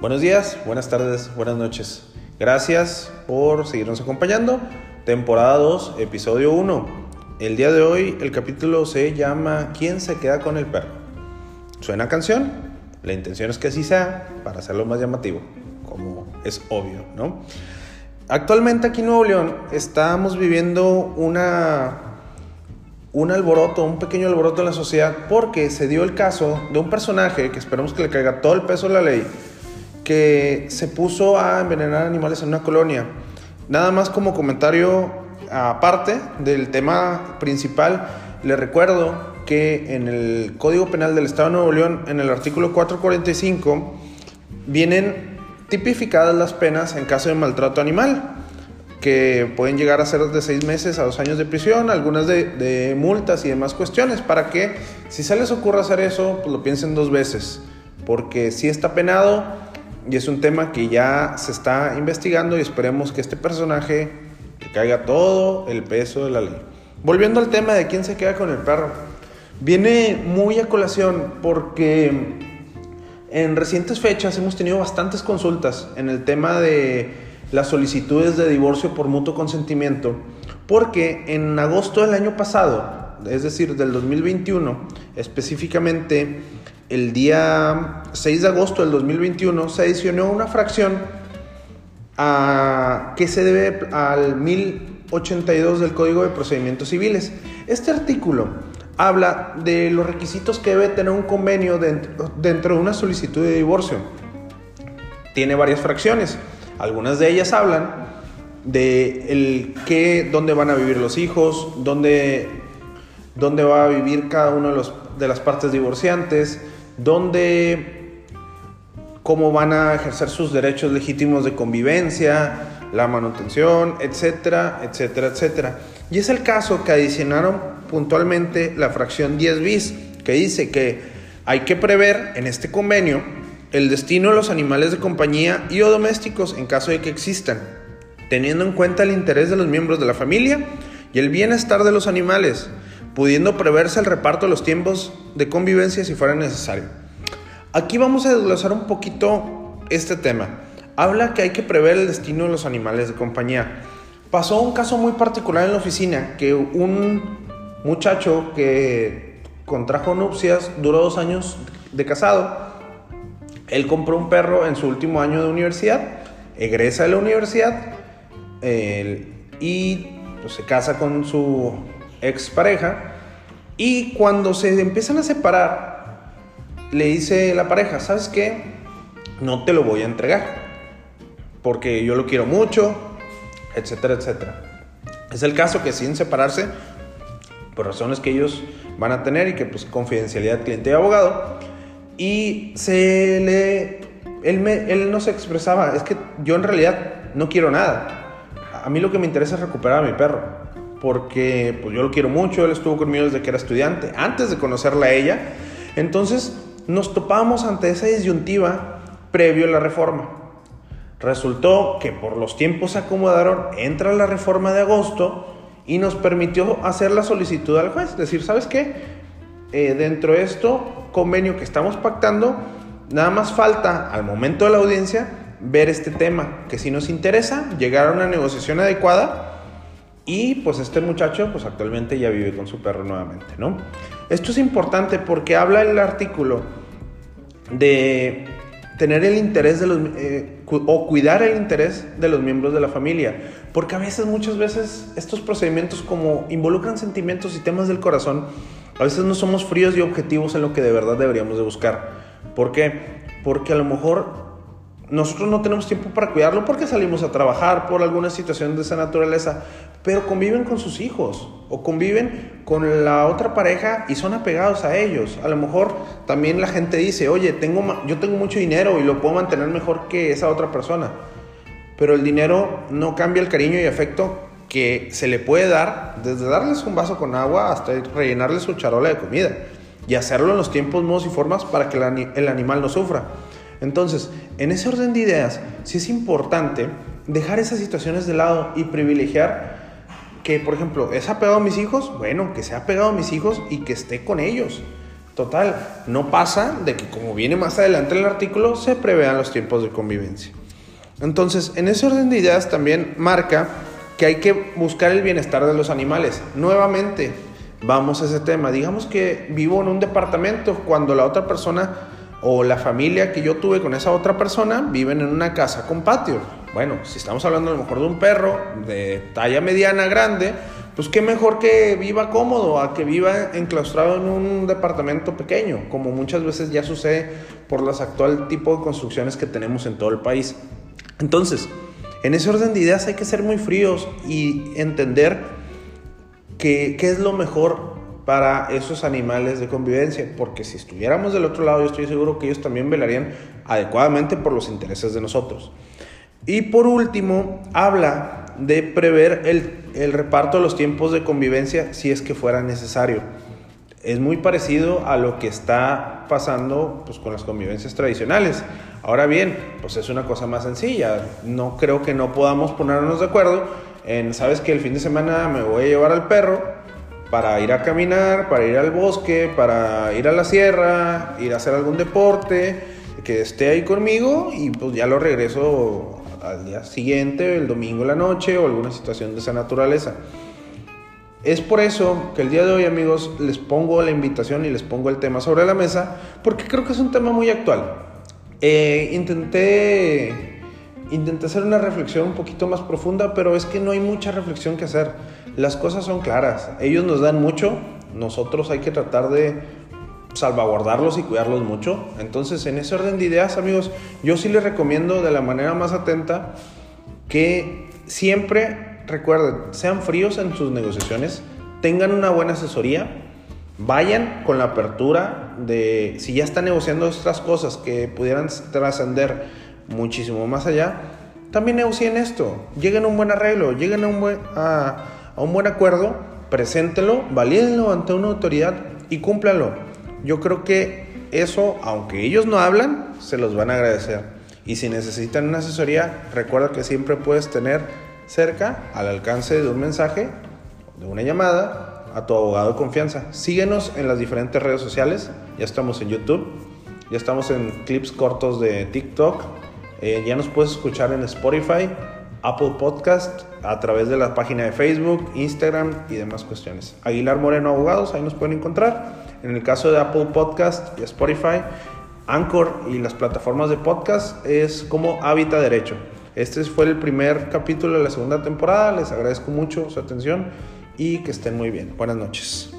Buenos días, buenas tardes, buenas noches. Gracias por seguirnos acompañando. Temporada 2, episodio 1. El día de hoy el capítulo se llama ¿Quién se queda con el perro? ¿Suena canción? La intención es que así sea para hacerlo más llamativo, como es obvio, ¿no? Actualmente aquí en Nuevo León estamos viviendo una un alboroto, un pequeño alboroto en la sociedad porque se dio el caso de un personaje que esperamos que le caiga todo el peso de la ley que se puso a envenenar animales en una colonia. Nada más como comentario aparte del tema principal, le recuerdo que en el Código Penal del Estado de Nuevo León, en el artículo 445, vienen tipificadas las penas en caso de maltrato animal, que pueden llegar a ser de seis meses a dos años de prisión, algunas de, de multas y demás cuestiones, para que si se les ocurre hacer eso, pues lo piensen dos veces, porque si está penado, y es un tema que ya se está investigando y esperemos que este personaje caiga todo el peso de la ley. Volviendo al tema de quién se queda con el perro, viene muy a colación porque en recientes fechas hemos tenido bastantes consultas en el tema de las solicitudes de divorcio por mutuo consentimiento, porque en agosto del año pasado, es decir, del 2021, específicamente el día 6 de agosto del 2021 se adicionó una fracción que se debe al 1082 del Código de Procedimientos Civiles. Este artículo habla de los requisitos que debe tener un convenio dentro, de una solicitud de divorcio. Tiene varias fracciones. Algunas de ellas hablan de el qué, dónde van a vivir los hijos, dónde, dónde va a vivir cada los, de las partes divorciantes, donde cómo van a ejercer sus derechos legítimos de convivencia, la manutención, etcétera, etcétera, etcétera. Y es el caso que adicionaron puntualmente la fracción 10 bis, que dice que hay que prever en este convenio el destino de los animales de compañía y o domésticos en caso de que existan, teniendo en cuenta el interés de los miembros de la familia y el bienestar de los animales, pudiendo preverse el reparto de los tiempos de convivencia si fuera necesario. Aquí vamos a desglosar un poquito este tema. Habla que hay que prever el destino de los animales de compañía. Pasó un caso muy particular en la oficina, que un muchacho que contrajo nupcias duró dos años de casado. Él compró un perro en su último año de universidad, egresa de la universidad y pues, se casa con su expareja y cuando se empiezan a separar, le dice la pareja, ¿sabes qué? No te lo voy a entregar porque yo lo quiero mucho, etcétera, etcétera. Es el caso que sin separarse, por razones que ellos van a tener y que pues confidencialidad cliente y abogado, y se le, él, me, él no se expresaba, es que yo en realidad no quiero nada, a mí lo que me interesa es recuperar a mi perro porque pues yo lo quiero mucho, él estuvo conmigo desde que era estudiante, antes de conocerla a ella. Entonces nos topamos ante esa disyuntiva previo a la reforma. Resultó que por los tiempos se acomodaron, entra la reforma de agosto y nos permitió hacer la solicitud al juez, decir, ¿sabes qué? Eh, dentro de esto, convenio que estamos pactando, nada más falta al momento de la audiencia ver este tema, que si nos interesa llegar a una negociación adecuada, y pues este muchacho pues actualmente ya vive con su perro nuevamente, ¿no? Esto es importante porque habla el artículo de tener el interés de los eh, o cuidar el interés de los miembros de la familia, porque a veces muchas veces estos procedimientos como involucran sentimientos y temas del corazón, a veces no somos fríos y objetivos en lo que de verdad deberíamos de buscar. ¿Por qué? Porque a lo mejor nosotros no tenemos tiempo para cuidarlo porque salimos a trabajar por alguna situación de esa naturaleza, pero conviven con sus hijos o conviven con la otra pareja y son apegados a ellos. A lo mejor también la gente dice, oye, tengo, yo tengo mucho dinero y lo puedo mantener mejor que esa otra persona, pero el dinero no cambia el cariño y afecto que se le puede dar desde darles un vaso con agua hasta rellenarles su charola de comida y hacerlo en los tiempos, modos y formas para que el animal no sufra. Entonces, en ese orden de ideas, sí es importante dejar esas situaciones de lado y privilegiar que, por ejemplo, ¿es apegado a mis hijos? Bueno, que sea apegado a mis hijos y que esté con ellos. Total, no pasa de que como viene más adelante el artículo, se prevean los tiempos de convivencia. Entonces, en ese orden de ideas también marca que hay que buscar el bienestar de los animales. Nuevamente, vamos a ese tema. Digamos que vivo en un departamento cuando la otra persona o la familia que yo tuve con esa otra persona viven en una casa con patio. Bueno, si estamos hablando a lo mejor de un perro de talla mediana, grande, pues qué mejor que viva cómodo a que viva enclaustrado en un departamento pequeño, como muchas veces ya sucede por las actual tipo de construcciones que tenemos en todo el país. Entonces, en ese orden de ideas hay que ser muy fríos y entender qué es lo mejor para esos animales de convivencia, porque si estuviéramos del otro lado, yo estoy seguro que ellos también velarían adecuadamente por los intereses de nosotros. Y por último, habla de prever el, reparto de los tiempos de convivencia si es que fuera necesario. Es muy parecido a lo que está pasando pues, con las convivencias tradicionales. Ahora bien, pues es una cosa más sencilla. No creo que no podamos ponernos de acuerdo en, sabes que el fin de semana me voy a llevar al perro para ir a caminar, para ir al bosque, para ir a la sierra, ir a hacer algún deporte, que esté ahí conmigo y pues ya lo regreso al día siguiente, el domingo en la noche o alguna situación de esa naturaleza. Es por eso que el día de hoy, amigos, les pongo la invitación y les pongo el tema sobre la mesa, porque creo que es un tema muy actual. Eh, intenté, intenté hacer una reflexión un poquito más profunda, pero es que no hay mucha reflexión que hacer. Las cosas son claras. Ellos nos dan mucho, nosotros hay que tratar de salvaguardarlos y cuidarlos mucho. Entonces, en ese orden de ideas, amigos, yo sí les recomiendo de la manera más atenta que siempre, recuerden, sean fríos en sus negociaciones, tengan una buena asesoría, vayan con la apertura de, si ya están negociando otras cosas que pudieran trascender muchísimo más allá, también negocien esto, lleguen a un buen arreglo, lleguen a un buen, un buen acuerdo, preséntelo, valídenlo ante una autoridad y cúmplalo yo creo que eso, aunque ellos no hablan, se los van a agradecer. Y si necesitan una asesoría, recuerda que siempre puedes tener cerca, al alcance de un mensaje, de una llamada, a tu abogado de confianza. Síguenos en las diferentes redes sociales. Ya estamos en YouTube, ya estamos en clips cortos de TikTok. Eh, ya nos puedes escuchar en Spotify, Apple Podcast, a través de la página de Facebook, Instagram y demás cuestiones. Aguilar Moreno Abogados, ahí nos pueden encontrar. En el caso de Apple Podcast y Spotify, Anchor y las plataformas de podcast es como Habita Derecho. Este fue el primer capítulo de la segunda temporada. Les agradezco mucho su atención y que estén muy bien. Buenas noches.